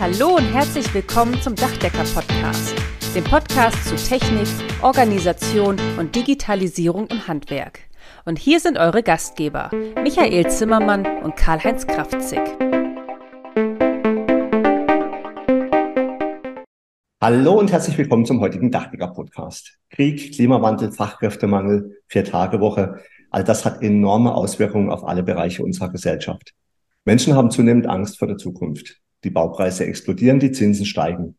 Hallo und herzlich willkommen zum Dachdecker-Podcast, dem Podcast zu Technik, Organisation und Digitalisierung im Handwerk. Und hier sind eure Gastgeber, Michael Zimmermann und Karl-Heinz Kraftzig. Hallo und herzlich willkommen zum heutigen Dachdecker-Podcast. Krieg, Klimawandel, Fachkräftemangel, Vier-Tage-Woche, all das hat enorme Auswirkungen auf alle Bereiche unserer Gesellschaft. Menschen haben zunehmend Angst vor der Zukunft. Die Baupreise explodieren, die Zinsen steigen.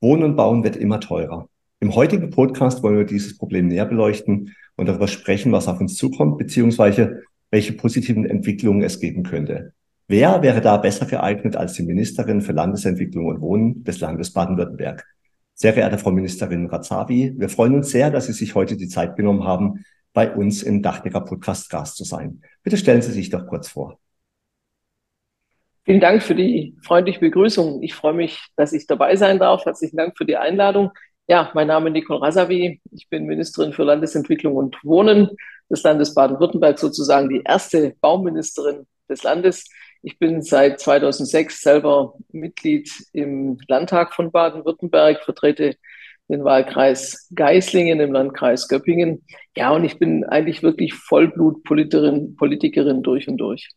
Wohnen und Bauen wird immer teurer. Im heutigen Podcast wollen wir dieses Problem näher beleuchten und darüber sprechen, was auf uns zukommt, beziehungsweise welche positiven Entwicklungen es geben könnte. Wer wäre da besser geeignet als die Ministerin für Landesentwicklung und Wohnen des Landes Baden-Württemberg? Sehr geehrte Frau Ministerin Razavi, wir freuen uns sehr, dass Sie sich heute die Zeit genommen haben, bei uns im Dachdecker Podcast Gast zu sein. Bitte stellen Sie sich doch kurz vor. Vielen Dank für die freundliche Begrüßung. Ich freue mich, dass ich dabei sein darf. Herzlichen Dank für die Einladung. Ja, mein Name ist Nicole Rasavi. Ich bin Ministerin für Landesentwicklung und Wohnen des Landes Baden-Württemberg, sozusagen die erste Bauministerin des Landes. Ich bin seit 2006 selber Mitglied im Landtag von Baden-Württemberg, vertrete den Wahlkreis Geislingen im Landkreis Göppingen. Ja, und ich bin eigentlich wirklich Vollblutpolitikerin Politikerin durch und durch.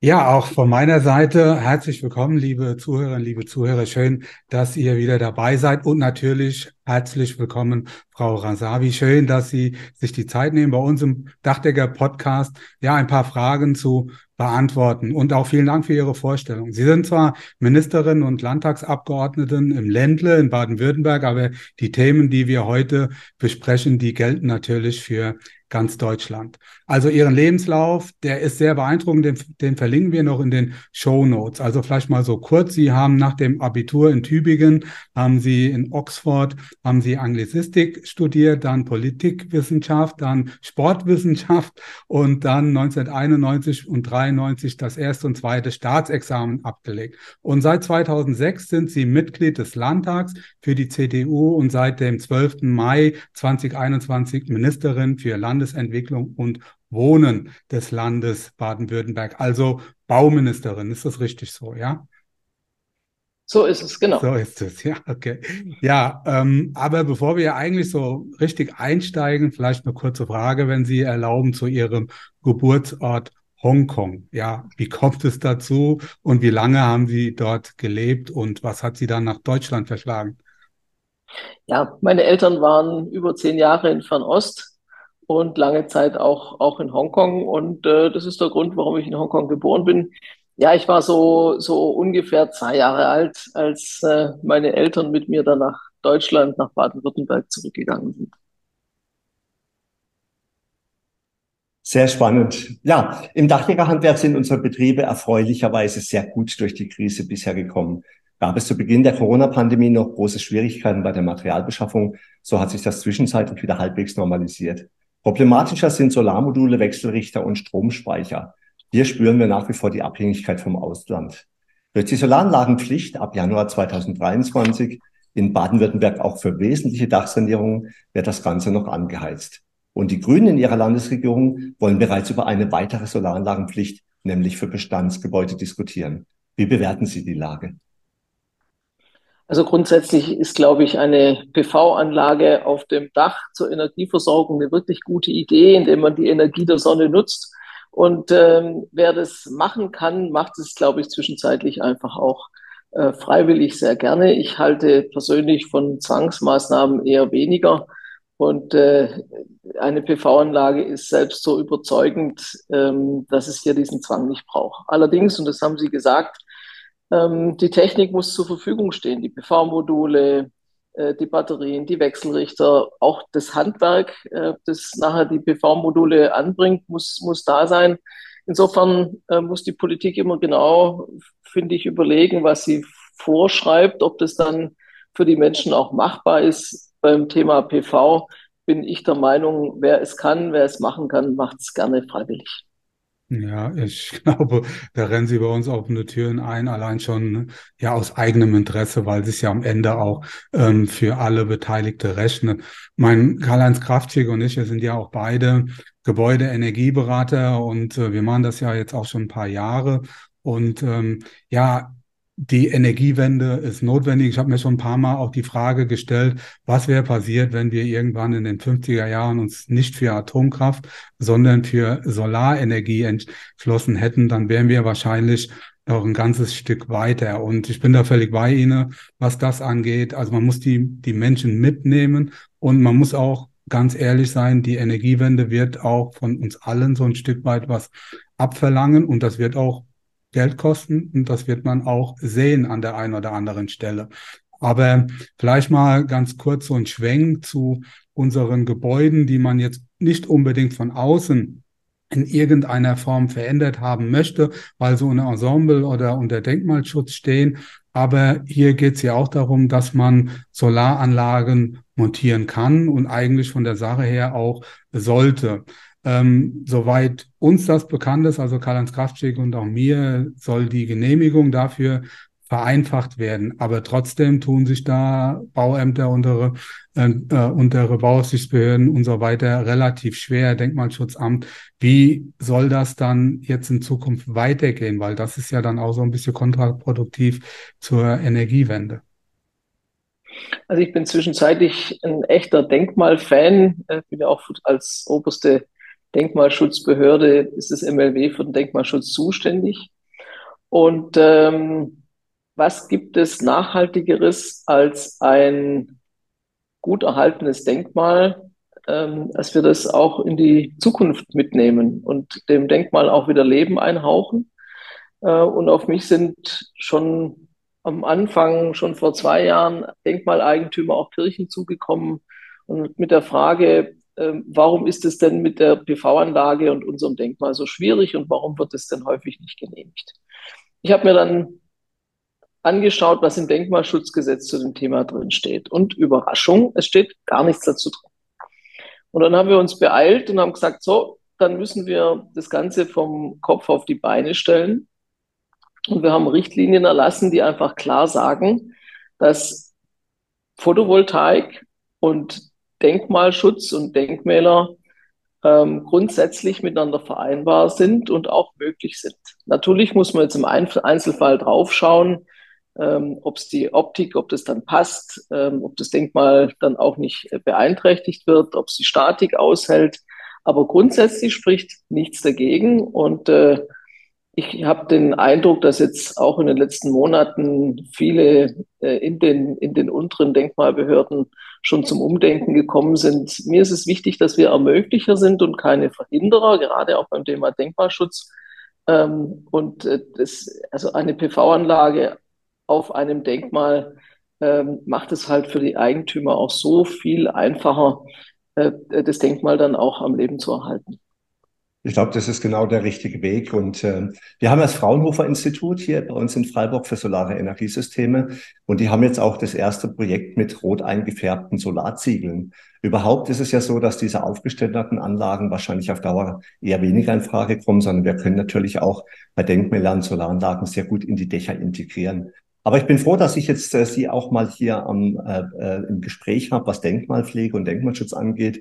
Ja, auch von meiner Seite herzlich willkommen, liebe Zuhörerinnen, liebe Zuhörer. Schön, dass ihr wieder dabei seid und natürlich herzlich willkommen, Frau Rasavi. Schön, dass Sie sich die Zeit nehmen, bei uns im Dachdecker Podcast ja ein paar Fragen zu beantworten. Und auch vielen Dank für Ihre Vorstellung. Sie sind zwar Ministerin und Landtagsabgeordneten im Ländle in Baden-Württemberg, aber die Themen, die wir heute besprechen, die gelten natürlich für ganz Deutschland. Also Ihren Lebenslauf, der ist sehr beeindruckend, den, den verlinken wir noch in den Show Notes. Also vielleicht mal so kurz, Sie haben nach dem Abitur in Tübingen, haben Sie in Oxford, haben Sie Anglisistik studiert, dann Politikwissenschaft, dann Sportwissenschaft und dann 1991 und 93 das erste und zweite Staatsexamen abgelegt. Und seit 2006 sind Sie Mitglied des Landtags für die CDU und seit dem 12. Mai 2021 Ministerin für Land Landesentwicklung und Wohnen des Landes Baden-Württemberg, also Bauministerin. Ist das richtig so, ja? So ist es, genau. So ist es, ja, okay. Ja, ähm, aber bevor wir eigentlich so richtig einsteigen, vielleicht eine kurze Frage, wenn Sie erlauben, zu Ihrem Geburtsort Hongkong. Ja, wie kommt es dazu und wie lange haben Sie dort gelebt und was hat Sie dann nach Deutschland verschlagen? Ja, meine Eltern waren über zehn Jahre in Fernost und lange Zeit auch, auch in Hongkong. Und äh, das ist der Grund, warum ich in Hongkong geboren bin. Ja, ich war so, so ungefähr zwei Jahre alt, als äh, meine Eltern mit mir dann nach Deutschland, nach Baden-Württemberg zurückgegangen sind. Sehr spannend. Ja, im Dachdekerhandwerk sind unsere Betriebe erfreulicherweise sehr gut durch die Krise bisher gekommen. Gab es zu Beginn der Corona-Pandemie noch große Schwierigkeiten bei der Materialbeschaffung, so hat sich das zwischenzeitlich wieder halbwegs normalisiert. Problematischer sind Solarmodule, Wechselrichter und Stromspeicher. Hier spüren wir nach wie vor die Abhängigkeit vom Ausland. Durch die Solaranlagenpflicht ab Januar 2023 in Baden-Württemberg auch für wesentliche Dachsanierungen wird das Ganze noch angeheizt. Und die Grünen in ihrer Landesregierung wollen bereits über eine weitere Solaranlagenpflicht, nämlich für Bestandsgebäude, diskutieren. Wie bewerten Sie die Lage? Also grundsätzlich ist, glaube ich, eine PV-Anlage auf dem Dach zur Energieversorgung eine wirklich gute Idee, indem man die Energie der Sonne nutzt. Und ähm, wer das machen kann, macht es, glaube ich, zwischenzeitlich einfach auch äh, freiwillig sehr gerne. Ich halte persönlich von Zwangsmaßnahmen eher weniger. Und äh, eine PV-Anlage ist selbst so überzeugend, ähm, dass es hier diesen Zwang nicht braucht. Allerdings, und das haben Sie gesagt, ähm, die Technik muss zur Verfügung stehen, die PV-Module, äh, die Batterien, die Wechselrichter, auch das Handwerk, äh, das nachher die PV-Module anbringt, muss, muss da sein. Insofern äh, muss die Politik immer genau, finde ich, überlegen, was sie vorschreibt, ob das dann für die Menschen auch machbar ist. Beim Thema PV bin ich der Meinung, wer es kann, wer es machen kann, macht es gerne freiwillig. Ja, ich glaube, da rennen Sie bei uns offene Türen ein, allein schon ja aus eigenem Interesse, weil es ja am Ende auch ähm, für alle Beteiligte rechnet. Mein Karl-Heinz Kraftschick und ich, wir sind ja auch beide Gebäudeenergieberater und äh, wir machen das ja jetzt auch schon ein paar Jahre. Und ähm, ja, die Energiewende ist notwendig. Ich habe mir schon ein paar Mal auch die Frage gestellt, was wäre passiert, wenn wir irgendwann in den 50er Jahren uns nicht für Atomkraft, sondern für Solarenergie entschlossen hätten, dann wären wir wahrscheinlich noch ein ganzes Stück weiter. Und ich bin da völlig bei Ihnen, was das angeht. Also man muss die, die Menschen mitnehmen und man muss auch ganz ehrlich sein, die Energiewende wird auch von uns allen so ein Stück weit was abverlangen und das wird auch Geld kosten und das wird man auch sehen an der einen oder anderen Stelle. Aber vielleicht mal ganz kurz so ein Schwenk zu unseren Gebäuden, die man jetzt nicht unbedingt von außen in irgendeiner Form verändert haben möchte, weil so ein Ensemble oder unter Denkmalschutz stehen. Aber hier geht es ja auch darum, dass man Solaranlagen montieren kann und eigentlich von der Sache her auch sollte. Ähm, soweit uns das bekannt ist, also Karl-Heinz Kraftschick und auch mir, soll die Genehmigung dafür vereinfacht werden. Aber trotzdem tun sich da Bauämter, untere, äh, äh, untere Bauaufsichtsbehörden und so weiter relativ schwer, Denkmalschutzamt. Wie soll das dann jetzt in Zukunft weitergehen? Weil das ist ja dann auch so ein bisschen kontraproduktiv zur Energiewende. Also ich bin zwischenzeitlich ein echter Denkmalfan. Ich bin ja auch als oberste Denkmalschutzbehörde ist das MLW für den Denkmalschutz zuständig. Und ähm, was gibt es Nachhaltigeres als ein gut erhaltenes Denkmal, ähm, dass wir das auch in die Zukunft mitnehmen und dem Denkmal auch wieder Leben einhauchen. Äh, und auf mich sind schon am Anfang, schon vor zwei Jahren, Denkmaleigentümer, auch Kirchen zugekommen und mit der Frage, warum ist es denn mit der PV-Anlage und unserem Denkmal so schwierig und warum wird es denn häufig nicht genehmigt? Ich habe mir dann angeschaut, was im Denkmalschutzgesetz zu dem Thema drin steht. Und Überraschung, es steht gar nichts dazu drin. Und dann haben wir uns beeilt und haben gesagt, so, dann müssen wir das Ganze vom Kopf auf die Beine stellen. Und wir haben Richtlinien erlassen, die einfach klar sagen, dass Photovoltaik und Denkmalschutz und Denkmäler ähm, grundsätzlich miteinander vereinbar sind und auch möglich sind. Natürlich muss man jetzt im Einzelfall draufschauen, ähm, ob es die Optik, ob das dann passt, ähm, ob das Denkmal dann auch nicht beeinträchtigt wird, ob es die Statik aushält. Aber grundsätzlich spricht nichts dagegen und äh, ich habe den Eindruck, dass jetzt auch in den letzten Monaten viele äh, in, den, in den unteren Denkmalbehörden schon zum Umdenken gekommen sind. Mir ist es wichtig, dass wir Ermöglicher sind und keine Verhinderer, gerade auch beim Thema Denkmalschutz. Ähm, und äh, das, also eine PV-Anlage auf einem Denkmal ähm, macht es halt für die Eigentümer auch so viel einfacher, äh, das Denkmal dann auch am Leben zu erhalten. Ich glaube, das ist genau der richtige Weg. Und äh, wir haben das Fraunhofer Institut hier bei uns in Freiburg für solare Energiesysteme. Und die haben jetzt auch das erste Projekt mit rot eingefärbten Solarziegeln. Überhaupt ist es ja so, dass diese aufgestellten Anlagen wahrscheinlich auf Dauer eher weniger in Frage kommen, sondern wir können natürlich auch bei Denkmälern Solaranlagen sehr gut in die Dächer integrieren. Aber ich bin froh, dass ich jetzt äh, Sie auch mal hier am, äh, äh, im Gespräch habe, was Denkmalpflege und Denkmalschutz angeht.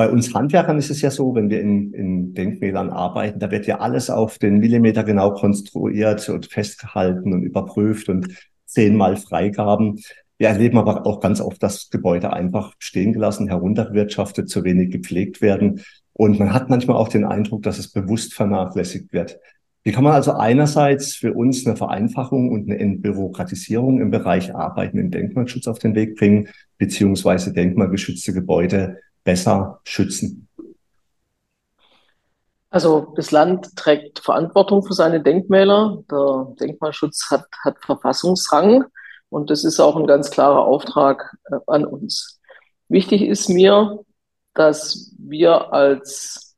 Bei uns Handwerkern ist es ja so, wenn wir in, in Denkmälern arbeiten, da wird ja alles auf den Millimeter genau konstruiert und festgehalten und überprüft und zehnmal Freigaben. Wir erleben aber auch ganz oft, dass Gebäude einfach stehen gelassen, heruntergewirtschaftet, zu wenig gepflegt werden. Und man hat manchmal auch den Eindruck, dass es bewusst vernachlässigt wird. Wie kann man also einerseits für uns eine Vereinfachung und eine Entbürokratisierung im Bereich Arbeiten im Denkmalschutz auf den Weg bringen, beziehungsweise denkmalgeschützte Gebäude besser schützen? Also das Land trägt Verantwortung für seine Denkmäler. Der Denkmalschutz hat, hat Verfassungsrang und das ist auch ein ganz klarer Auftrag äh, an uns. Wichtig ist mir, dass wir als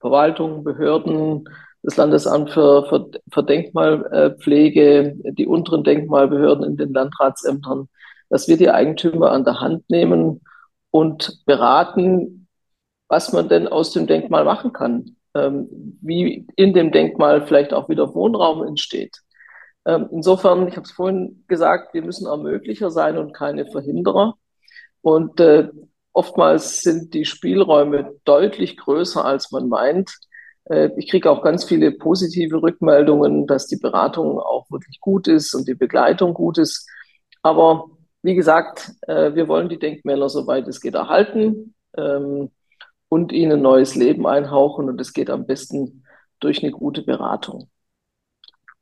Verwaltung, Behörden, das Landesamt für, für, für Denkmalpflege, die unteren Denkmalbehörden in den Landratsämtern, dass wir die Eigentümer an der Hand nehmen und beraten, was man denn aus dem Denkmal machen kann, ähm, wie in dem Denkmal vielleicht auch wieder Wohnraum entsteht. Ähm, insofern, ich habe es vorhin gesagt, wir müssen Ermöglicher sein und keine Verhinderer. Und äh, oftmals sind die Spielräume deutlich größer, als man meint. Äh, ich kriege auch ganz viele positive Rückmeldungen, dass die Beratung auch wirklich gut ist und die Begleitung gut ist. Aber wie gesagt, äh, wir wollen die Denkmäler, soweit es geht, erhalten ähm, und ihnen neues Leben einhauchen. Und es geht am besten durch eine gute Beratung.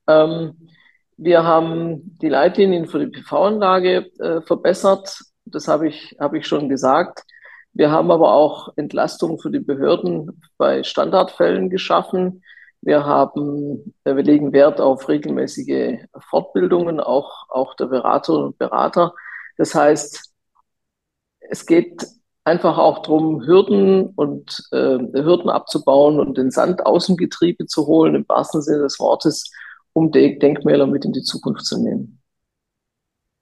Ähm, wir haben die Leitlinien für die PV-Anlage äh, verbessert. Das habe ich, habe ich schon gesagt. Wir haben aber auch Entlastung für die Behörden bei Standardfällen geschaffen. Wir haben, äh, wir legen Wert auf regelmäßige Fortbildungen, auch, auch der Beraterinnen und Berater. Das heißt, es geht einfach auch darum, Hürden und äh, Hürden abzubauen und den Sand aus dem Getriebe zu holen, im wahrsten Sinne des Wortes, um die Denkmäler mit in die Zukunft zu nehmen.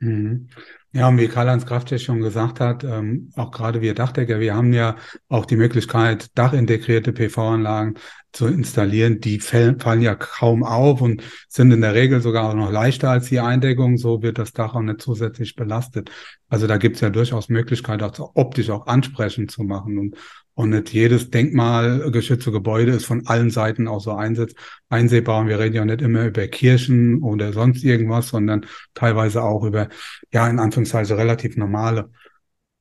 Mhm. Ja, und wie Karl-Heinz Kraft schon gesagt hat, ähm, auch gerade wir Dachdecker, wir haben ja auch die Möglichkeit, dachintegrierte PV-Anlagen zu installieren. Die fallen, ja kaum auf und sind in der Regel sogar auch noch leichter als die Eindeckung. So wird das Dach auch nicht zusätzlich belastet. Also da gibt es ja durchaus Möglichkeit, auch optisch auch ansprechend zu machen. Und und nicht jedes denkmalgeschützte Gebäude ist von allen Seiten auch so einsehbar. Und wir reden ja nicht immer über Kirchen oder sonst irgendwas, sondern teilweise auch über, ja, in Anführungszeichen relativ normale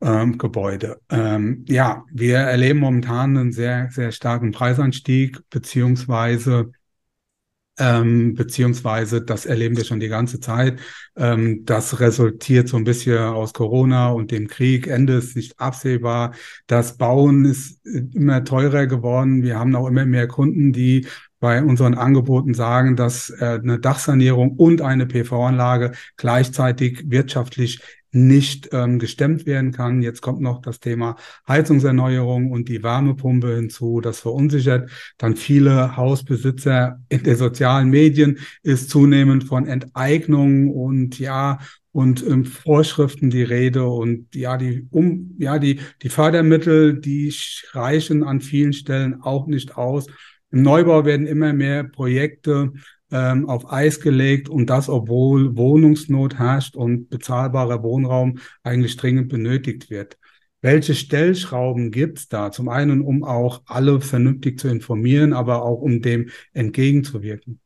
ähm, Gebäude. Ähm, ja, wir erleben momentan einen sehr, sehr starken Preisanstieg, beziehungsweise ähm, beziehungsweise das erleben wir schon die ganze Zeit. Ähm, das resultiert so ein bisschen aus Corona und dem Krieg. Ende ist nicht absehbar. Das Bauen ist immer teurer geworden. Wir haben auch immer mehr Kunden, die bei unseren Angeboten sagen, dass äh, eine Dachsanierung und eine PV-Anlage gleichzeitig wirtschaftlich nicht ähm, gestemmt werden kann. Jetzt kommt noch das Thema Heizungserneuerung und die Wärmepumpe hinzu. Das verunsichert dann viele Hausbesitzer in den sozialen Medien, ist zunehmend von Enteignung und ja, und ähm, Vorschriften die Rede und ja, die um, ja, die, die Fördermittel, die reichen an vielen Stellen auch nicht aus. Im Neubau werden immer mehr Projekte ähm, auf Eis gelegt und das, obwohl Wohnungsnot herrscht und bezahlbarer Wohnraum eigentlich dringend benötigt wird. Welche Stellschrauben gibt es da? Zum einen, um auch alle vernünftig zu informieren, aber auch um dem entgegenzuwirken.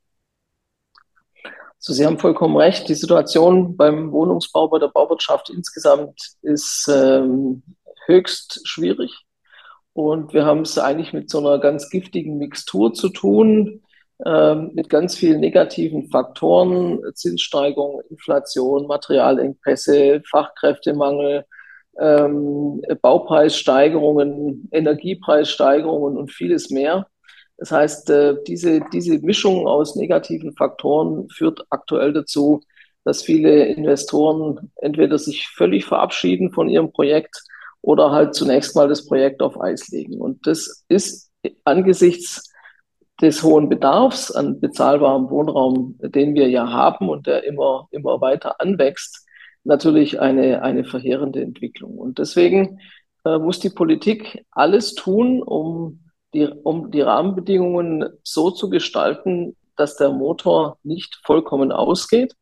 So, Sie haben vollkommen recht. Die Situation beim Wohnungsbau, bei der Bauwirtschaft insgesamt ist ähm, höchst schwierig. Und wir haben es eigentlich mit so einer ganz giftigen Mixtur zu tun mit ganz vielen negativen Faktoren, Zinssteigerung, Inflation, Materialengpässe, Fachkräftemangel, ähm, Baupreissteigerungen, Energiepreissteigerungen und vieles mehr. Das heißt, äh, diese, diese Mischung aus negativen Faktoren führt aktuell dazu, dass viele Investoren entweder sich völlig verabschieden von ihrem Projekt oder halt zunächst mal das Projekt auf Eis legen. Und das ist angesichts des hohen Bedarfs an bezahlbarem Wohnraum, den wir ja haben und der immer, immer weiter anwächst, natürlich eine, eine verheerende Entwicklung. Und deswegen äh, muss die Politik alles tun, um die, um die Rahmenbedingungen so zu gestalten, dass der Motor nicht vollkommen ausgeht.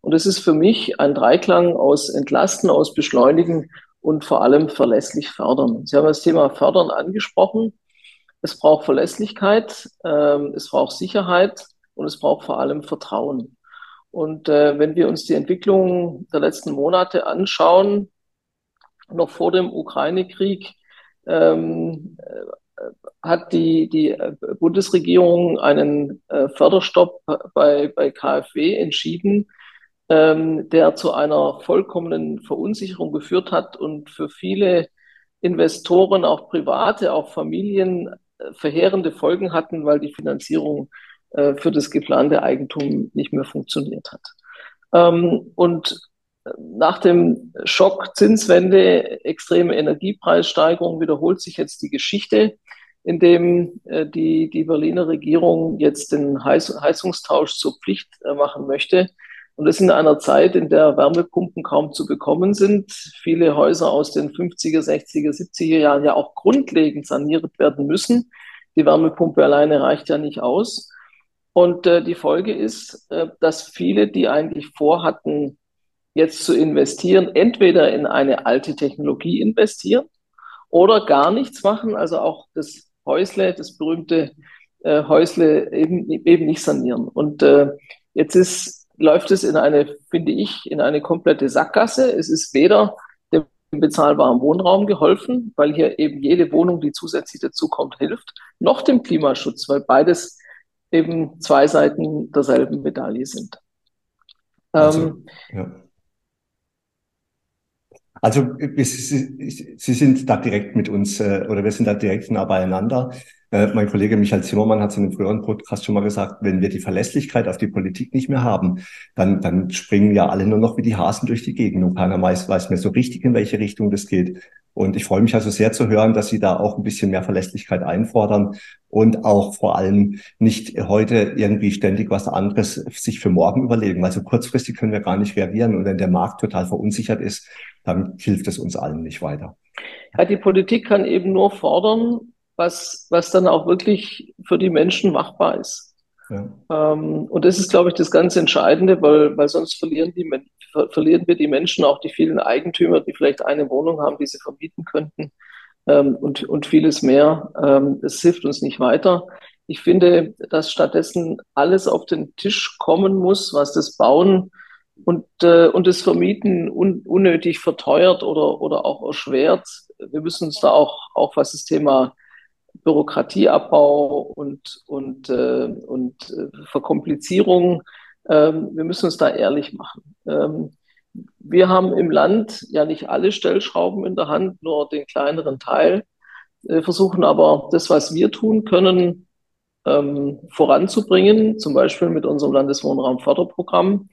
Und es ist für mich ein Dreiklang aus Entlasten, aus Beschleunigen und vor allem verlässlich fördern. Sie haben das Thema Fördern angesprochen. Es braucht Verlässlichkeit, ähm, es braucht Sicherheit und es braucht vor allem Vertrauen. Und äh, wenn wir uns die Entwicklung der letzten Monate anschauen, noch vor dem Ukraine-Krieg, ähm, äh, hat die, die Bundesregierung einen äh, Förderstopp bei, bei KfW entschieden, ähm, der zu einer vollkommenen Verunsicherung geführt hat und für viele Investoren, auch Private, auch Familien verheerende Folgen hatten, weil die Finanzierung äh, für das geplante Eigentum nicht mehr funktioniert hat. Ähm, und nach dem Schock Zinswende, extreme Energiepreissteigerung wiederholt sich jetzt die Geschichte, in dem äh, die, die Berliner Regierung jetzt den Heiz Heizungstausch zur Pflicht äh, machen möchte. Und das in einer Zeit, in der Wärmepumpen kaum zu bekommen sind, viele Häuser aus den 50er, 60er, 70er Jahren ja auch grundlegend saniert werden müssen. Die Wärmepumpe alleine reicht ja nicht aus. Und äh, die Folge ist, äh, dass viele, die eigentlich vorhatten, jetzt zu investieren, entweder in eine alte Technologie investieren oder gar nichts machen. Also auch das Häusle, das berühmte äh, Häusle eben, eben nicht sanieren. Und äh, jetzt ist, läuft es in eine, finde ich, in eine komplette Sackgasse. Es ist weder dem bezahlbaren Wohnraum geholfen, weil hier eben jede Wohnung, die zusätzlich dazukommt, hilft, noch dem Klimaschutz, weil beides eben zwei Seiten derselben Medaille sind. Also, ähm, ja. Also Sie, Sie sind da direkt mit uns äh, oder wir sind da direkt nah beieinander. Äh, mein Kollege Michael Zimmermann hat es in einem früheren Podcast schon mal gesagt, wenn wir die Verlässlichkeit auf die Politik nicht mehr haben, dann, dann springen ja alle nur noch wie die Hasen durch die Gegend und keiner weiß, weiß mehr so richtig, in welche Richtung das geht. Und ich freue mich also sehr zu hören, dass Sie da auch ein bisschen mehr Verlässlichkeit einfordern und auch vor allem nicht heute irgendwie ständig was anderes sich für morgen überlegen. Also kurzfristig können wir gar nicht reagieren. Und wenn der Markt total verunsichert ist, dann hilft es uns allen nicht weiter. Ja, die Politik kann eben nur fordern, was, was dann auch wirklich für die Menschen machbar ist. Ja. Ähm, und das ist, glaube ich, das ganz Entscheidende, weil, weil sonst verlieren, die, ver verlieren wir die Menschen, auch die vielen Eigentümer, die vielleicht eine Wohnung haben, die sie vermieten könnten ähm, und, und vieles mehr. Ähm, das hilft uns nicht weiter. Ich finde, dass stattdessen alles auf den Tisch kommen muss, was das Bauen und, äh, und das Vermieten un unnötig verteuert oder, oder auch erschwert. Wir müssen uns da auch, auch was das Thema Bürokratieabbau und, und, äh, und äh, Verkomplizierung. Ähm, wir müssen uns da ehrlich machen. Ähm, wir haben im Land ja nicht alle Stellschrauben in der Hand, nur den kleineren Teil, äh, versuchen aber das, was wir tun können, ähm, voranzubringen, zum Beispiel mit unserem Landeswohnraumförderprogramm.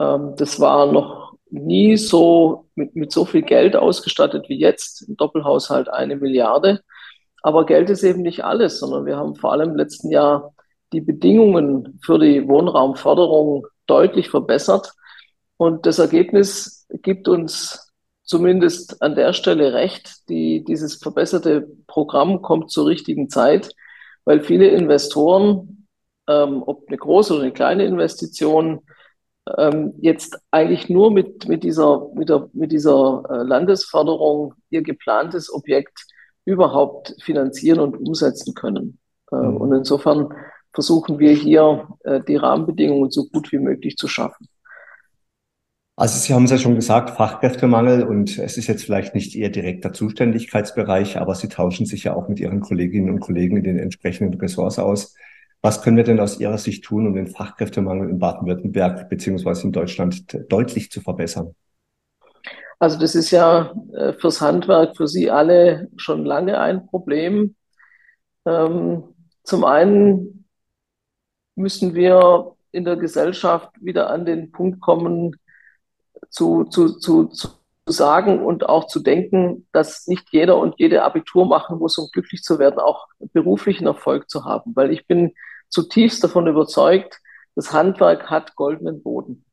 Ähm, das war noch nie so mit, mit so viel Geld ausgestattet wie jetzt, im Doppelhaushalt eine Milliarde. Aber Geld ist eben nicht alles, sondern wir haben vor allem im letzten Jahr die Bedingungen für die Wohnraumförderung deutlich verbessert. Und das Ergebnis gibt uns zumindest an der Stelle recht. Die, dieses verbesserte Programm kommt zur richtigen Zeit, weil viele Investoren, ähm, ob eine große oder eine kleine Investition, ähm, jetzt eigentlich nur mit, mit dieser, mit der, mit dieser äh, Landesförderung ihr geplantes Objekt überhaupt finanzieren und umsetzen können. Äh, mhm. Und insofern versuchen wir hier äh, die Rahmenbedingungen so gut wie möglich zu schaffen. Also Sie haben es ja schon gesagt, Fachkräftemangel und es ist jetzt vielleicht nicht Ihr direkter Zuständigkeitsbereich, aber Sie tauschen sich ja auch mit Ihren Kolleginnen und Kollegen in den entsprechenden Ressorts aus. Was können wir denn aus Ihrer Sicht tun, um den Fachkräftemangel in Baden-Württemberg beziehungsweise in Deutschland deutlich zu verbessern? Also das ist ja äh, fürs Handwerk, für Sie alle schon lange ein Problem. Ähm, zum einen müssen wir in der Gesellschaft wieder an den Punkt kommen, zu, zu, zu, zu sagen und auch zu denken, dass nicht jeder und jede Abitur machen muss, um glücklich zu werden, auch beruflichen Erfolg zu haben. Weil ich bin zutiefst davon überzeugt, das Handwerk hat goldenen Boden.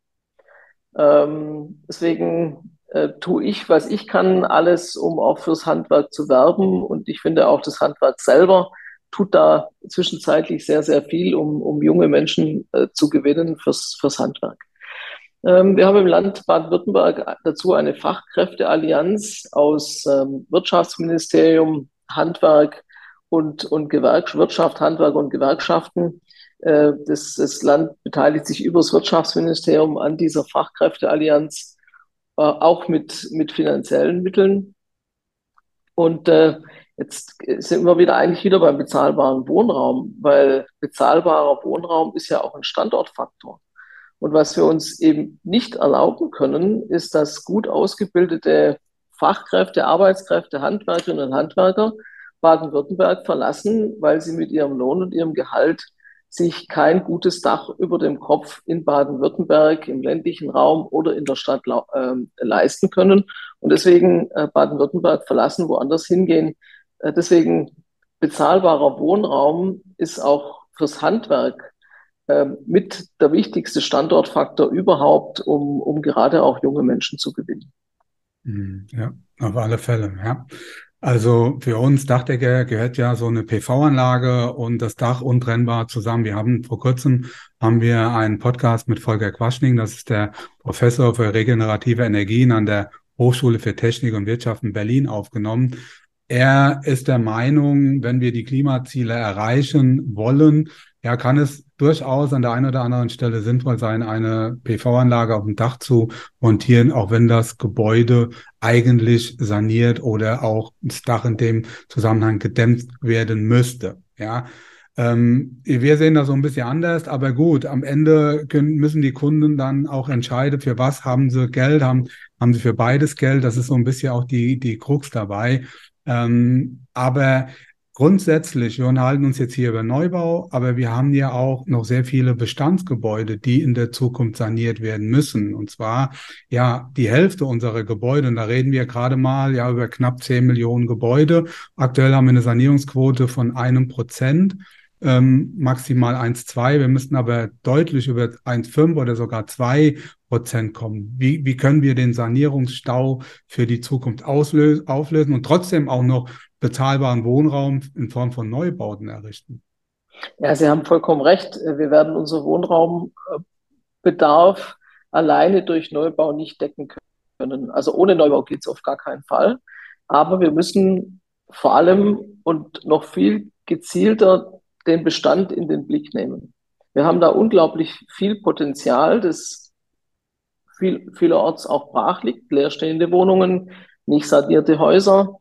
Ähm, deswegen äh, tue ich, was ich kann, alles, um auch fürs Handwerk zu werben. Und ich finde auch das Handwerk selber tut da zwischenzeitlich sehr, sehr viel, um, um junge Menschen äh, zu gewinnen fürs, fürs Handwerk. Ähm, wir haben im Land Baden-Württemberg dazu eine Fachkräfteallianz aus ähm, Wirtschaftsministerium, Handwerk und, und Gewerk Wirtschaft, Handwerk und Gewerkschaften. Äh, das, das Land beteiligt sich über das Wirtschaftsministerium an dieser Fachkräfteallianz äh, auch mit, mit finanziellen Mitteln. Und äh, jetzt sind wir wieder eigentlich wieder beim bezahlbaren Wohnraum, weil bezahlbarer Wohnraum ist ja auch ein Standortfaktor. Und was wir uns eben nicht erlauben können, ist, dass gut ausgebildete Fachkräfte, Arbeitskräfte, Handwerkerinnen und Handwerker Baden-Württemberg verlassen, weil sie mit ihrem Lohn und ihrem Gehalt sich kein gutes Dach über dem Kopf in Baden-Württemberg, im ländlichen Raum oder in der Stadt äh, leisten können und deswegen äh, Baden-Württemberg verlassen, woanders hingehen. Äh, deswegen bezahlbarer Wohnraum ist auch fürs Handwerk ähm, mit der wichtigste Standortfaktor überhaupt, um, um gerade auch junge Menschen zu gewinnen. Hm, ja, auf alle Fälle, ja. Also für uns Dachdecker gehört ja so eine PV-Anlage und das Dach untrennbar zusammen. Wir haben vor kurzem haben wir einen Podcast mit Volker Quaschning, das ist der Professor für regenerative Energien an der Hochschule für Technik und Wirtschaft in Berlin aufgenommen. Er ist der Meinung, wenn wir die Klimaziele erreichen wollen, ja, kann es durchaus an der einen oder anderen Stelle sinnvoll sein, eine PV-Anlage auf dem Dach zu montieren, auch wenn das Gebäude eigentlich saniert oder auch das Dach in dem Zusammenhang gedämmt werden müsste. Ja, ähm, wir sehen das so ein bisschen anders, aber gut, am Ende können, müssen die Kunden dann auch entscheiden, für was haben sie Geld, haben, haben sie für beides Geld. Das ist so ein bisschen auch die, die Krux dabei. Ähm, aber grundsätzlich, wir unterhalten uns jetzt hier über Neubau, aber wir haben ja auch noch sehr viele Bestandsgebäude, die in der Zukunft saniert werden müssen. Und zwar, ja, die Hälfte unserer Gebäude, und da reden wir gerade mal ja über knapp 10 Millionen Gebäude. Aktuell haben wir eine Sanierungsquote von einem Prozent ähm, maximal 1,2. Wir müssten aber deutlich über 1,5 oder sogar 2 Prozent kommen. Wie, wie können wir den Sanierungsstau für die Zukunft auflösen und trotzdem auch noch bezahlbaren Wohnraum in Form von Neubauten errichten? Ja, Sie haben vollkommen recht. Wir werden unseren Wohnraumbedarf alleine durch Neubau nicht decken können. Also ohne Neubau geht es auf gar keinen Fall. Aber wir müssen vor allem und noch viel gezielter den Bestand in den Blick nehmen. Wir haben da unglaublich viel Potenzial, das viel, vielerorts auch brach liegt, leerstehende Wohnungen, nicht sanierte Häuser.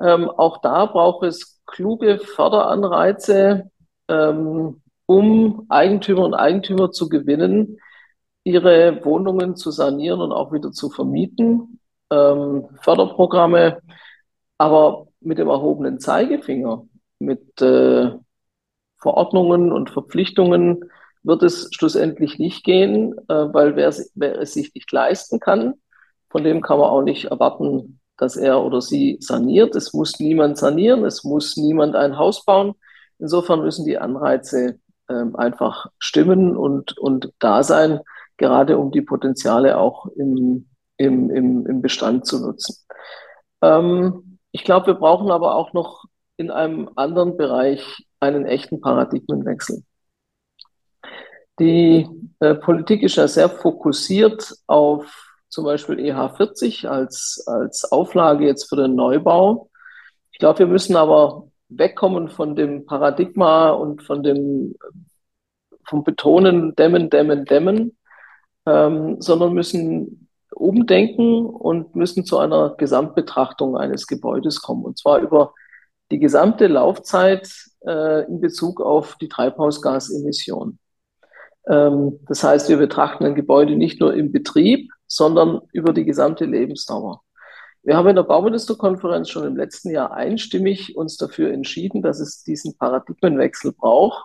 Ähm, auch da braucht es kluge Förderanreize, ähm, um Eigentümer und Eigentümer zu gewinnen, ihre Wohnungen zu sanieren und auch wieder zu vermieten. Ähm, Förderprogramme, aber mit dem erhobenen Zeigefinger, mit äh, Verordnungen und Verpflichtungen wird es schlussendlich nicht gehen, äh, weil wer, wer es sich nicht leisten kann, von dem kann man auch nicht erwarten, dass er oder sie saniert. Es muss niemand sanieren, es muss niemand ein Haus bauen. Insofern müssen die Anreize äh, einfach stimmen und, und da sein, gerade um die Potenziale auch im, im, im, im Bestand zu nutzen. Ähm, ich glaube, wir brauchen aber auch noch in einem anderen Bereich einen echten Paradigmenwechsel. Die äh, Politik ist ja sehr fokussiert auf zum Beispiel EH40 als, als Auflage jetzt für den Neubau. Ich glaube, wir müssen aber wegkommen von dem Paradigma und von dem vom Betonen, dämmen, dämmen, dämmen, ähm, sondern müssen umdenken und müssen zu einer Gesamtbetrachtung eines Gebäudes kommen. Und zwar über die gesamte Laufzeit äh, in Bezug auf die Treibhausgasemission. Ähm, das heißt, wir betrachten ein Gebäude nicht nur im Betrieb, sondern über die gesamte Lebensdauer. Wir haben in der Bauministerkonferenz schon im letzten Jahr einstimmig uns dafür entschieden, dass es diesen Paradigmenwechsel braucht.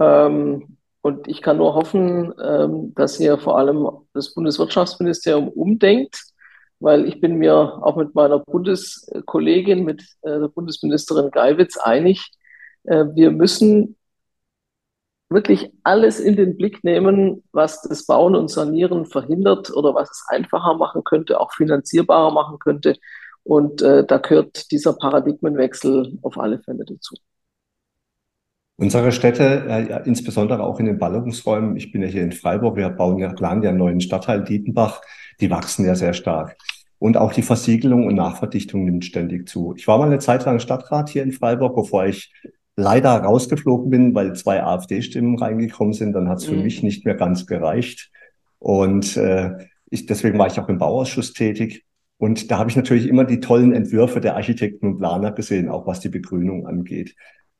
Ähm, und ich kann nur hoffen, ähm, dass hier vor allem das Bundeswirtschaftsministerium umdenkt weil ich bin mir auch mit meiner Bundeskollegin, mit äh, der Bundesministerin Geiwitz einig, äh, wir müssen wirklich alles in den Blick nehmen, was das Bauen und Sanieren verhindert oder was es einfacher machen könnte, auch finanzierbarer machen könnte. Und äh, da gehört dieser Paradigmenwechsel auf alle Fälle dazu. Unsere Städte, äh, insbesondere auch in den Ballungsräumen, ich bin ja hier in Freiburg, wir bauen ja, planen ja einen neuen Stadtteil Dietenbach, die wachsen ja sehr stark. Und auch die Versiegelung und Nachverdichtung nimmt ständig zu. Ich war mal eine Zeit lang Stadtrat hier in Freiburg, bevor ich leider rausgeflogen bin, weil zwei AfD-Stimmen reingekommen sind. Dann hat es für mhm. mich nicht mehr ganz gereicht. Und äh, ich, deswegen war ich auch im Bauausschuss tätig. Und da habe ich natürlich immer die tollen Entwürfe der Architekten und Planer gesehen, auch was die Begrünung angeht.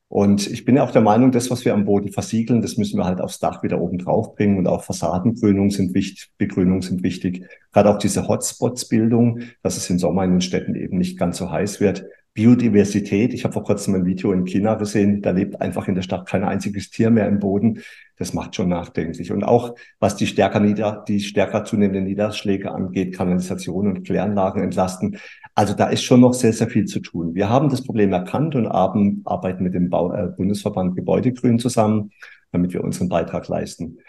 Und ich bin ja auch der Meinung, das, was wir am Boden versiegeln, das müssen wir halt aufs Dach wieder oben drauf bringen. Und auch Fassadengrünung sind wichtig, Begrünung sind wichtig. Gerade auch diese Hotspots-Bildung, dass es im Sommer in den Städten eben nicht ganz so heiß wird. Biodiversität. Ich habe vor kurzem ein Video in China gesehen, da lebt einfach in der Stadt kein einziges Tier mehr im Boden. Das macht schon nachdenklich. Und auch was die stärker nieder, die stärker zunehmenden Niederschläge angeht, Kanalisation und Kläranlagen entlasten. Also da ist schon noch sehr, sehr viel zu tun. Wir haben das Problem erkannt und arbeiten mit dem Bau, äh, Bundesverband Gebäudegrün zusammen, damit wir unseren Beitrag leisten.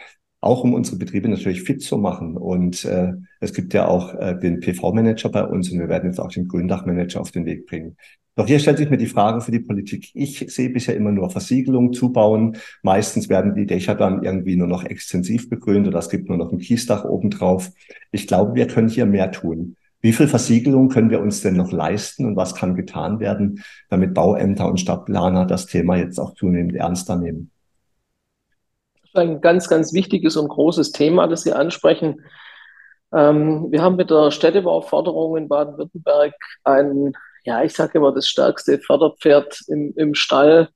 Auch um unsere Betriebe natürlich fit zu machen. Und äh, es gibt ja auch äh, den PV-Manager bei uns und wir werden jetzt auch den Gründachmanager auf den Weg bringen. Doch hier stellt sich mir die Frage für die Politik. Ich sehe bisher immer nur Versiegelung zubauen. Meistens werden die Dächer dann irgendwie nur noch extensiv begrünt oder es gibt nur noch ein Kiesdach obendrauf. Ich glaube, wir können hier mehr tun. Wie viel Versiegelung können wir uns denn noch leisten und was kann getan werden, damit Bauämter und Stadtplaner das Thema jetzt auch zunehmend ernster nehmen? Ein ganz, ganz wichtiges und großes Thema, das Sie ansprechen. Ähm, wir haben mit der Städtebauförderung in Baden-Württemberg ein, ja, ich sage immer, das stärkste Förderpferd im, im Stall,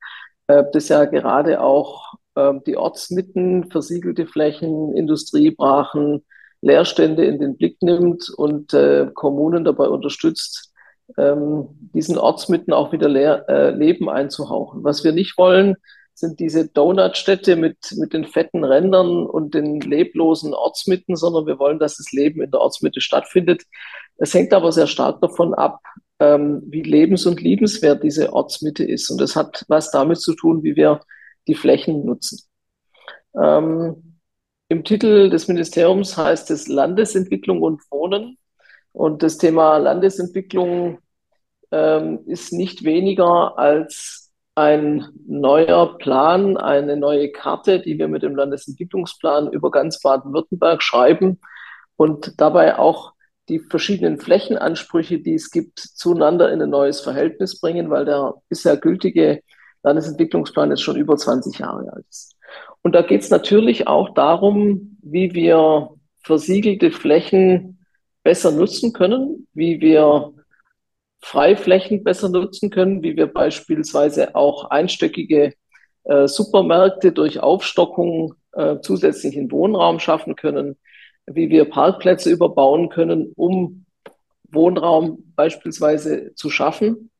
äh, das ja gerade auch äh, die Ortsmitten, versiegelte Flächen, Industriebrachen, Leerstände in den Blick nimmt und äh, Kommunen dabei unterstützt, ähm, diesen Ortsmitten auch wieder leer, äh, Leben einzuhauchen. Was wir nicht wollen, sind diese Donutstädte mit, mit den fetten Rändern und den leblosen Ortsmitten, sondern wir wollen, dass das Leben in der Ortsmitte stattfindet. Es hängt aber sehr stark davon ab, ähm, wie lebens- und liebenswert diese Ortsmitte ist. Und das hat was damit zu tun, wie wir die Flächen nutzen. Ähm, im Titel des Ministeriums heißt es Landesentwicklung und Wohnen. Und das Thema Landesentwicklung ähm, ist nicht weniger als ein neuer Plan, eine neue Karte, die wir mit dem Landesentwicklungsplan über ganz Baden-Württemberg schreiben und dabei auch die verschiedenen Flächenansprüche, die es gibt, zueinander in ein neues Verhältnis bringen, weil der bisher gültige Landesentwicklungsplan jetzt schon über 20 Jahre alt ist. Und da geht es natürlich auch darum, wie wir versiegelte Flächen besser nutzen können, wie wir Freiflächen besser nutzen können, wie wir beispielsweise auch einstöckige äh, Supermärkte durch Aufstockung äh, zusätzlichen Wohnraum schaffen können, wie wir Parkplätze überbauen können, um Wohnraum beispielsweise zu schaffen.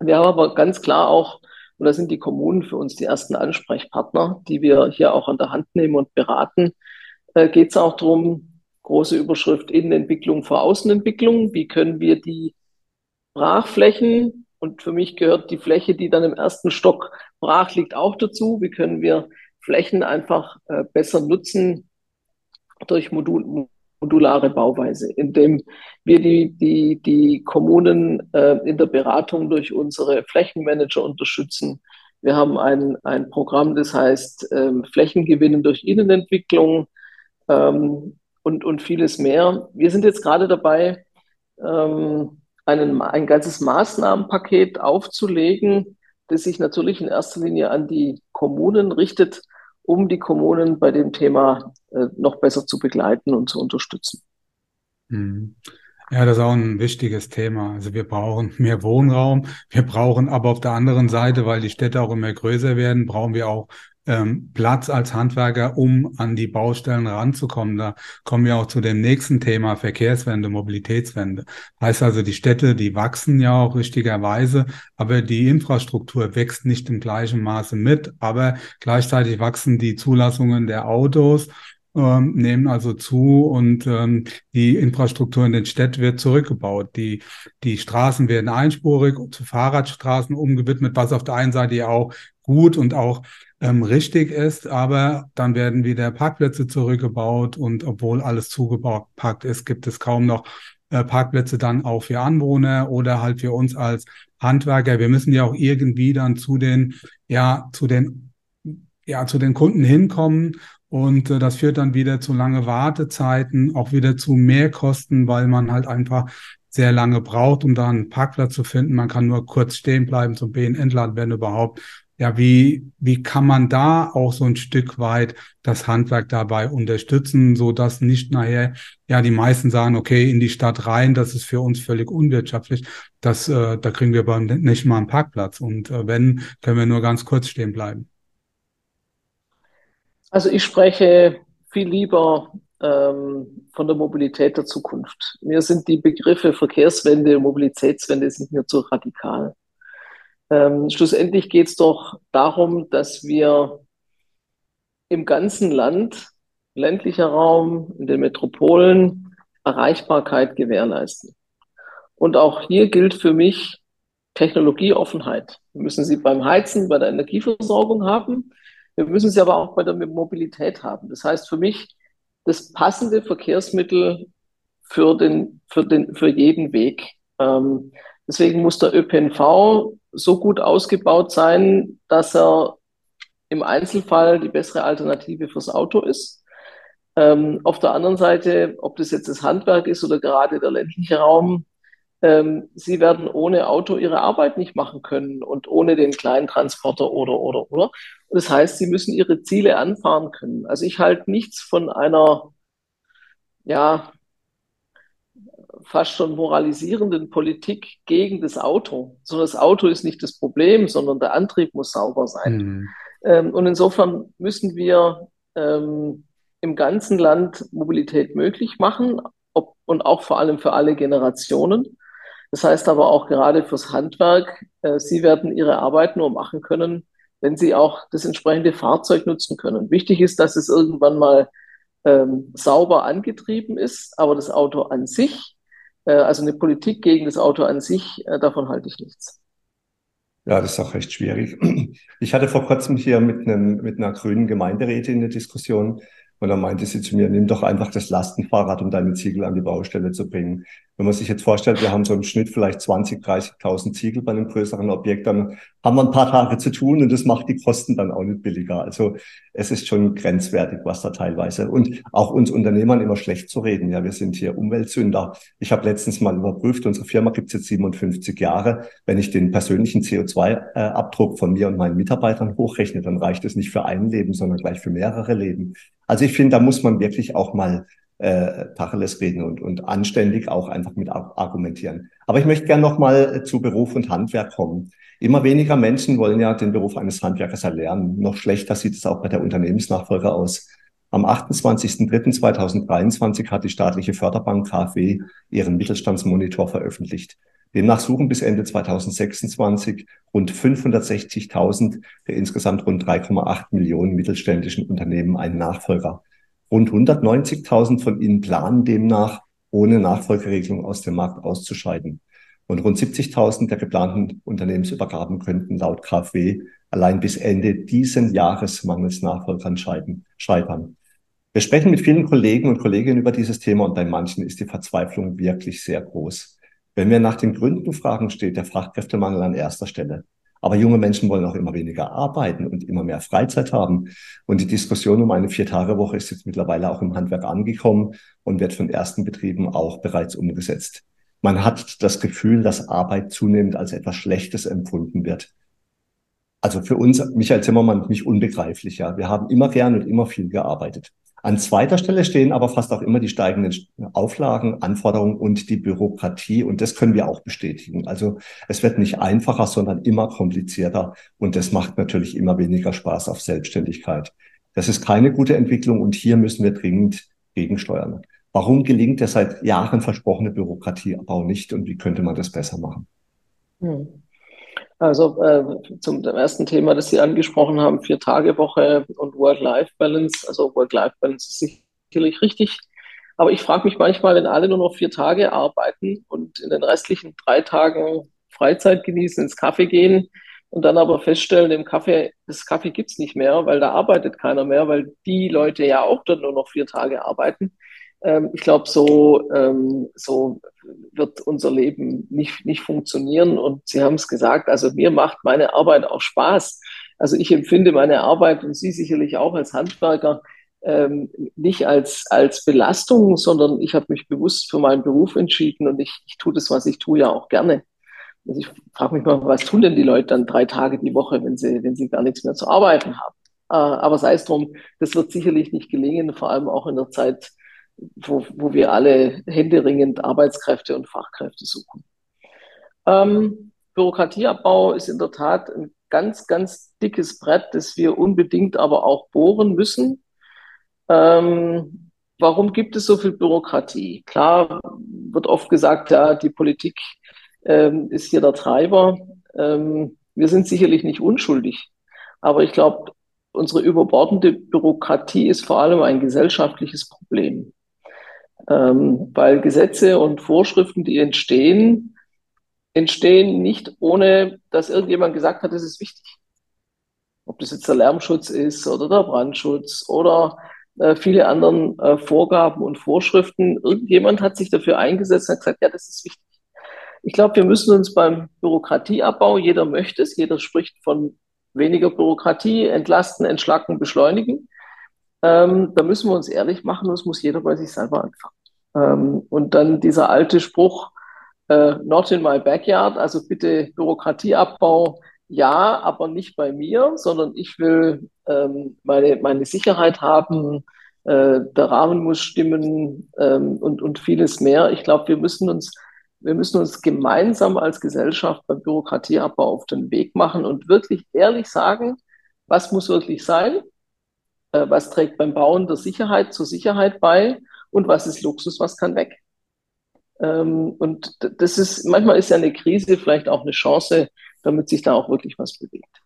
Wir haben aber ganz klar auch und da sind die Kommunen für uns die ersten Ansprechpartner, die wir hier auch an der Hand nehmen und beraten. Äh, Geht es auch darum, große Überschrift Innenentwicklung vor Außenentwicklung. Wie können wir die Brachflächen, und für mich gehört die Fläche, die dann im ersten Stock brach liegt, auch dazu. Wie können wir Flächen einfach äh, besser nutzen durch Modul, modulare Bauweise, indem wir die, die, die Kommunen äh, in der Beratung durch unsere Flächenmanager unterstützen. Wir haben ein, ein Programm, das heißt ähm, Flächengewinnen durch Innenentwicklung ähm, und, und vieles mehr. Wir sind jetzt gerade dabei, ähm, einen, ein ganzes Maßnahmenpaket aufzulegen, das sich natürlich in erster Linie an die Kommunen richtet, um die Kommunen bei dem Thema äh, noch besser zu begleiten und zu unterstützen. Mhm. Ja, das ist auch ein wichtiges Thema. Also wir brauchen mehr Wohnraum. Wir brauchen aber auf der anderen Seite, weil die Städte auch immer größer werden, brauchen wir auch ähm, Platz als Handwerker, um an die Baustellen ranzukommen. Da kommen wir auch zu dem nächsten Thema Verkehrswende, Mobilitätswende. Heißt also, die Städte, die wachsen ja auch richtigerweise, aber die Infrastruktur wächst nicht im gleichen Maße mit, aber gleichzeitig wachsen die Zulassungen der Autos ähm, nehmen also zu und ähm, die Infrastruktur in den Städten wird zurückgebaut. Die, die Straßen werden einspurig zu Fahrradstraßen umgewidmet, was auf der einen Seite ja auch gut und auch ähm, richtig ist, aber dann werden wieder Parkplätze zurückgebaut und obwohl alles zugepackt ist, gibt es kaum noch äh, Parkplätze dann auch für Anwohner oder halt für uns als Handwerker. Wir müssen ja auch irgendwie dann zu den, ja, zu den, ja, zu den Kunden hinkommen und äh, das führt dann wieder zu lange Wartezeiten, auch wieder zu Mehrkosten, weil man halt einfach sehr lange braucht, um da einen Parkplatz zu finden. Man kann nur kurz stehen bleiben zum BN-Entladen, wenn überhaupt ja, wie, wie kann man da auch so ein Stück weit das Handwerk dabei unterstützen, so dass nicht nachher, ja, die meisten sagen, okay, in die Stadt rein, das ist für uns völlig unwirtschaftlich. Das, äh, da kriegen wir aber nicht mal einen Parkplatz. Und äh, wenn, können wir nur ganz kurz stehen bleiben. Also ich spreche viel lieber ähm, von der Mobilität der Zukunft. Mir sind die Begriffe Verkehrswende, Mobilitätswende sind mir zu radikal. Ähm, schlussendlich geht es doch darum, dass wir im ganzen Land, ländlicher Raum, in den Metropolen Erreichbarkeit gewährleisten. Und auch hier gilt für mich Technologieoffenheit. Wir müssen sie beim Heizen, bei der Energieversorgung haben. Wir müssen sie aber auch bei der Mobilität haben. Das heißt für mich, das passende Verkehrsmittel für den, für den, für jeden Weg. Ähm, deswegen muss der ÖPNV so gut ausgebaut sein, dass er im Einzelfall die bessere Alternative fürs Auto ist. Ähm, auf der anderen Seite, ob das jetzt das Handwerk ist oder gerade der ländliche Raum, ähm, sie werden ohne Auto ihre Arbeit nicht machen können und ohne den kleinen Transporter oder, oder, oder. Das heißt, sie müssen ihre Ziele anfahren können. Also ich halte nichts von einer, ja, fast schon moralisierenden Politik gegen das Auto, sondern das Auto ist nicht das Problem, sondern der Antrieb muss sauber sein. Mhm. Ähm, und insofern müssen wir ähm, im ganzen Land Mobilität möglich machen ob, und auch vor allem für alle Generationen. Das heißt aber auch gerade fürs Handwerk, äh, sie werden ihre Arbeit nur machen können, wenn sie auch das entsprechende Fahrzeug nutzen können. Wichtig ist, dass es irgendwann mal ähm, sauber angetrieben ist, aber das Auto an sich, also eine Politik gegen das Auto an sich, äh, davon halte ich nichts. Ja, das ist auch recht schwierig. Ich hatte vor kurzem hier mit, einem, mit einer grünen Gemeinderätin eine Diskussion und dann meinte sie zu mir, nimm doch einfach das Lastenfahrrad, um deine Ziegel an die Baustelle zu bringen. Wenn man sich jetzt vorstellt, wir haben so im Schnitt vielleicht 20, 30.000 Ziegel bei einem größeren Objekt, dann haben wir ein paar Tage zu tun und das macht die Kosten dann auch nicht billiger. Also es ist schon grenzwertig, was da teilweise und auch uns Unternehmern immer schlecht zu reden. Ja, wir sind hier Umweltsünder. Ich habe letztens mal überprüft, unsere Firma gibt es jetzt 57 Jahre. Wenn ich den persönlichen CO2-Abdruck von mir und meinen Mitarbeitern hochrechne, dann reicht es nicht für ein Leben, sondern gleich für mehrere Leben. Also ich finde, da muss man wirklich auch mal äh, Tacheles reden und, und anständig auch einfach mit argumentieren. Aber ich möchte gerne nochmal äh, zu Beruf und Handwerk kommen. Immer weniger Menschen wollen ja den Beruf eines Handwerkers erlernen. Noch schlechter sieht es auch bei der Unternehmensnachfolge aus. Am 28.03.2023 hat die staatliche Förderbank KfW ihren Mittelstandsmonitor veröffentlicht. Demnach suchen bis Ende 2026 rund 560.000 der insgesamt rund 3,8 Millionen mittelständischen Unternehmen einen Nachfolger. Rund 190.000 von ihnen planen demnach, ohne Nachfolgeregelung aus dem Markt auszuscheiden. Und rund 70.000 der geplanten Unternehmensübergaben könnten laut KfW allein bis Ende diesen Jahres mangels Nachfolgern scheitern. Wir sprechen mit vielen Kollegen und Kolleginnen über dieses Thema und bei manchen ist die Verzweiflung wirklich sehr groß. Wenn wir nach den Gründen fragen, steht der Fachkräftemangel an erster Stelle. Aber junge Menschen wollen auch immer weniger arbeiten und immer mehr Freizeit haben. Und die Diskussion um eine Vier-Tage-Woche ist jetzt mittlerweile auch im Handwerk angekommen und wird von ersten Betrieben auch bereits umgesetzt. Man hat das Gefühl, dass Arbeit zunehmend als etwas Schlechtes empfunden wird. Also für uns, Michael Zimmermann, nicht unbegreiflich. Ja, wir haben immer gern und immer viel gearbeitet. An zweiter Stelle stehen aber fast auch immer die steigenden Auflagen, Anforderungen und die Bürokratie. Und das können wir auch bestätigen. Also es wird nicht einfacher, sondern immer komplizierter. Und das macht natürlich immer weniger Spaß auf Selbstständigkeit. Das ist keine gute Entwicklung und hier müssen wir dringend gegensteuern. Warum gelingt der seit Jahren versprochene Bürokratieabbau nicht und wie könnte man das besser machen? Hm. Also äh, zum ersten Thema, das Sie angesprochen haben, Vier-Tage-Woche und Work-Life-Balance. Also Work-Life-Balance ist sicherlich richtig. Aber ich frage mich manchmal, wenn alle nur noch vier Tage arbeiten und in den restlichen drei Tagen Freizeit genießen, ins Kaffee gehen und dann aber feststellen, im Kaffee, das Kaffee gibt's nicht mehr, weil da arbeitet keiner mehr, weil die Leute ja auch dann nur noch vier Tage arbeiten. Ähm, ich glaube, so, ähm, so wird unser Leben nicht, nicht funktionieren. Und Sie haben es gesagt, also mir macht meine Arbeit auch Spaß. Also ich empfinde meine Arbeit und Sie sicherlich auch als Handwerker ähm, nicht als, als Belastung, sondern ich habe mich bewusst für meinen Beruf entschieden und ich, ich tue das, was ich tue, ja auch gerne. Also ich frage mich mal, was tun denn die Leute dann drei Tage die Woche, wenn sie, wenn sie gar nichts mehr zu arbeiten haben? Äh, aber sei es drum, das wird sicherlich nicht gelingen, vor allem auch in der Zeit, wo, wo wir alle händeringend Arbeitskräfte und Fachkräfte suchen. Ähm, Bürokratieabbau ist in der Tat ein ganz, ganz dickes Brett, das wir unbedingt aber auch bohren müssen. Ähm, warum gibt es so viel Bürokratie? Klar wird oft gesagt, ja, die Politik ähm, ist hier der Treiber. Ähm, wir sind sicherlich nicht unschuldig, aber ich glaube, unsere überbordende Bürokratie ist vor allem ein gesellschaftliches Problem. Ähm, weil Gesetze und Vorschriften, die entstehen, entstehen nicht ohne, dass irgendjemand gesagt hat, das ist wichtig. Ob das jetzt der Lärmschutz ist oder der Brandschutz oder äh, viele anderen äh, Vorgaben und Vorschriften. Irgendjemand hat sich dafür eingesetzt und gesagt, ja, das ist wichtig. Ich glaube, wir müssen uns beim Bürokratieabbau, jeder möchte es, jeder spricht von weniger Bürokratie, entlasten, entschlacken, beschleunigen. ähm, da müssen wir uns ehrlich machen und es muss jeder bei sich selber anfangen. Ähm, und dann dieser alte Spruch, äh, not in my backyard, also bitte Bürokratieabbau, ja, aber nicht bei mir, sondern ich will ähm, meine, meine Sicherheit haben, äh, der Rahmen muss stimmen ähm, und, und vieles mehr. Ich glaube, wir müssen uns wir müssen uns gemeinsam als Gesellschaft beim Bürokratieabbau auf den Weg machen und wirklich ehrlich sagen, was muss wirklich sein, äh, was trägt beim Bauen der Sicherheit zur Sicherheit bei und was ist Luxus, was kann weg. Ähm, und das ist, manchmal ist ja eine Krise vielleicht auch eine Chance, damit sich da auch wirklich was bewegt.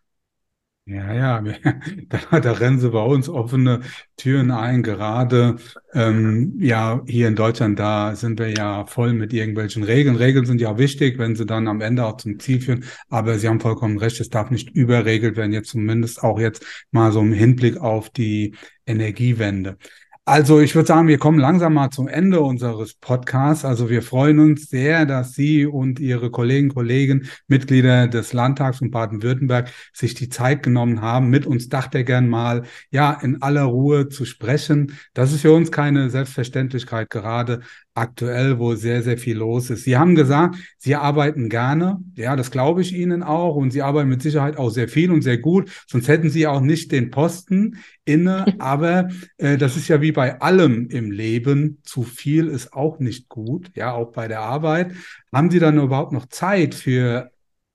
Ja, ja, da, da rennen sie bei uns offene Türen ein. Gerade ähm, ja hier in Deutschland, da sind wir ja voll mit irgendwelchen Regeln. Regeln sind ja wichtig, wenn sie dann am Ende auch zum Ziel führen. Aber Sie haben vollkommen recht, es darf nicht überregelt werden, jetzt zumindest auch jetzt mal so im Hinblick auf die Energiewende. Also ich würde sagen, wir kommen langsam mal zum Ende unseres Podcasts. Also wir freuen uns sehr, dass Sie und Ihre Kollegen, Kollegen, Mitglieder des Landtags von Baden-Württemberg sich die Zeit genommen haben, mit uns Dachdeckern mal ja in aller Ruhe zu sprechen. Das ist für uns keine Selbstverständlichkeit, gerade aktuell, wo sehr, sehr viel los ist. Sie haben gesagt, Sie arbeiten gerne. Ja, das glaube ich Ihnen auch. Und Sie arbeiten mit Sicherheit auch sehr viel und sehr gut. Sonst hätten Sie auch nicht den Posten inne. Aber äh, das ist ja wie bei allem im Leben. Zu viel ist auch nicht gut. Ja, auch bei der Arbeit. Haben Sie dann überhaupt noch Zeit für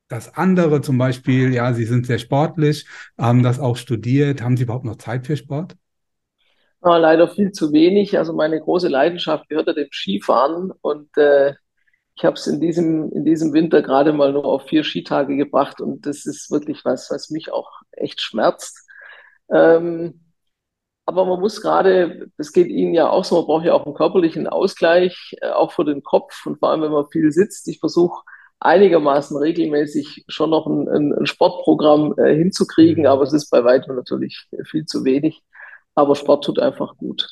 das andere? Zum Beispiel, ja, Sie sind sehr sportlich, haben das auch studiert. Haben Sie überhaupt noch Zeit für Sport? Ja, leider viel zu wenig. Also meine große Leidenschaft gehört ja dem Skifahren und äh, ich habe es in diesem, in diesem Winter gerade mal nur auf vier Skitage gebracht und das ist wirklich was, was mich auch echt schmerzt. Ähm, aber man muss gerade, das geht Ihnen ja auch so, man braucht ja auch einen körperlichen Ausgleich, äh, auch für den Kopf und vor allem, wenn man viel sitzt. Ich versuche einigermaßen regelmäßig schon noch ein, ein, Sportprogramm äh, hinzukriegen, mhm. aber es ist bei weitem natürlich viel zu wenig aber Sport tut einfach gut.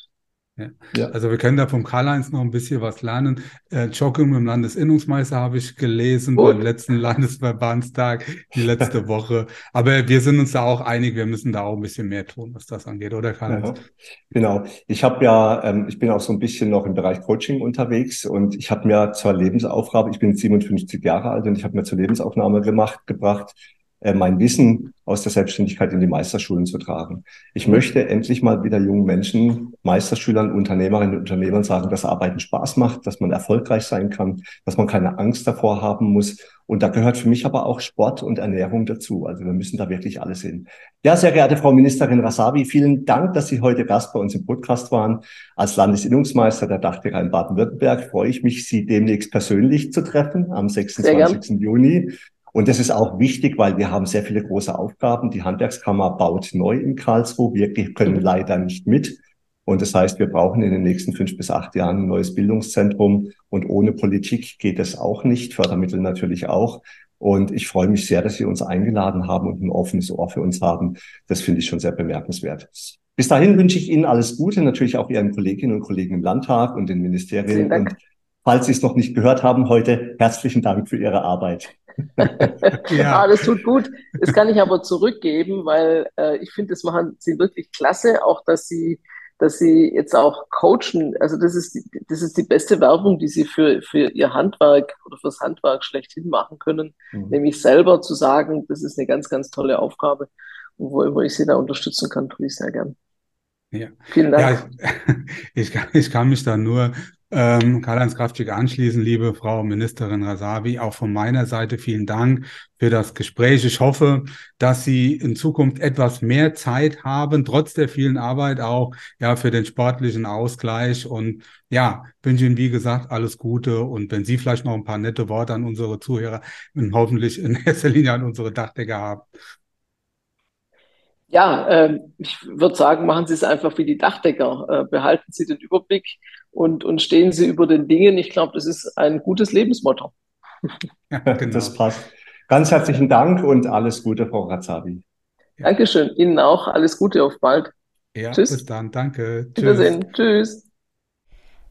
Ja. ja. Also wir können da vom Karl-Heinz noch ein bisschen was lernen. Äh, Joggen im Landesinnungsmeister habe ich gelesen Gut. beim letzten Landesverbandstag, die letzte Woche. Aber wir sind uns da auch einig, wir müssen da auch ein bisschen mehr tun, was das angeht, oder Karl-Heinz? Ja, genau. Ich habe ja, ähm, ich bin auch so ein bisschen noch im Bereich Coaching unterwegs und ich habe mir zur Lebensaufgabe, ich bin 57 Jahre alt und ich habe mir zur Lebensaufnahme gemacht, gebracht, mein Wissen aus der Selbstständigkeit in die Meisterschulen zu tragen. Ich möchte endlich mal wieder jungen Menschen, Meisterschülern, Unternehmerinnen und Unternehmern sagen, dass Arbeiten Spaß macht, dass man erfolgreich sein kann, dass man keine Angst davor haben muss. Und da gehört für mich aber auch Sport und Ernährung dazu. Also wir müssen da wirklich alles hin. Ja, sehr geehrte Frau Ministerin Rasavi, vielen Dank, dass Sie heute Gast bei uns im Podcast waren. Als Landesinnungsmeister der Dachdecker in Baden-Württemberg freue ich mich, Sie demnächst persönlich zu treffen am 26. Juni. Und das ist auch wichtig, weil wir haben sehr viele große Aufgaben. Die Handwerkskammer baut neu in Karlsruhe. Wir können leider nicht mit. Und das heißt, wir brauchen in den nächsten fünf bis acht Jahren ein neues Bildungszentrum. Und ohne Politik geht es auch nicht. Fördermittel natürlich auch. Und ich freue mich sehr, dass Sie uns eingeladen haben und ein offenes Ohr für uns haben. Das finde ich schon sehr bemerkenswert. Bis dahin wünsche ich Ihnen alles Gute, natürlich auch Ihren Kolleginnen und Kollegen im Landtag und den Ministerien. Und falls Sie es noch nicht gehört haben heute, herzlichen Dank für Ihre Arbeit. Ja. ah, das tut gut. Das kann ich aber zurückgeben, weil äh, ich finde, das machen sie wirklich klasse, auch dass sie dass sie jetzt auch coachen. Also das ist, die, das ist die beste Werbung, die sie für, für ihr Handwerk oder fürs Handwerk schlechthin machen können. Mhm. Nämlich selber zu sagen, das ist eine ganz, ganz tolle Aufgabe. Und wo immer ich sie da unterstützen kann, tue ich sehr gern. Ja. Vielen Dank. Ja, ich, ich, ich, kann mich da nur ähm, Karl-Heinz Kraftschick anschließen, liebe Frau Ministerin Rasavi. Auch von meiner Seite vielen Dank für das Gespräch. Ich hoffe, dass Sie in Zukunft etwas mehr Zeit haben, trotz der vielen Arbeit auch, ja, für den sportlichen Ausgleich. Und ja, wünsche Ihnen, wie gesagt, alles Gute. Und wenn Sie vielleicht noch ein paar nette Worte an unsere Zuhörer und hoffentlich in erster Linie an unsere Dachdecker haben. Ja, äh, ich würde sagen, machen Sie es einfach wie die Dachdecker. Äh, behalten Sie den Überblick und, und stehen Sie über den Dingen. Ich glaube, das ist ein gutes Lebensmotto. Ja, genau. Das passt. Ganz herzlichen Dank und alles Gute, Frau Razzabi. Ja. Dankeschön. Ihnen auch. Alles Gute. Auf bald. Ja, Tschüss. Bis dann. Danke. Tschüss. Wiedersehen. Tschüss.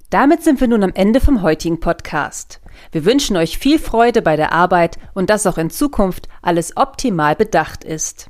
Damit sind wir nun am Ende vom heutigen Podcast. Wir wünschen euch viel Freude bei der Arbeit und dass auch in Zukunft alles optimal bedacht ist.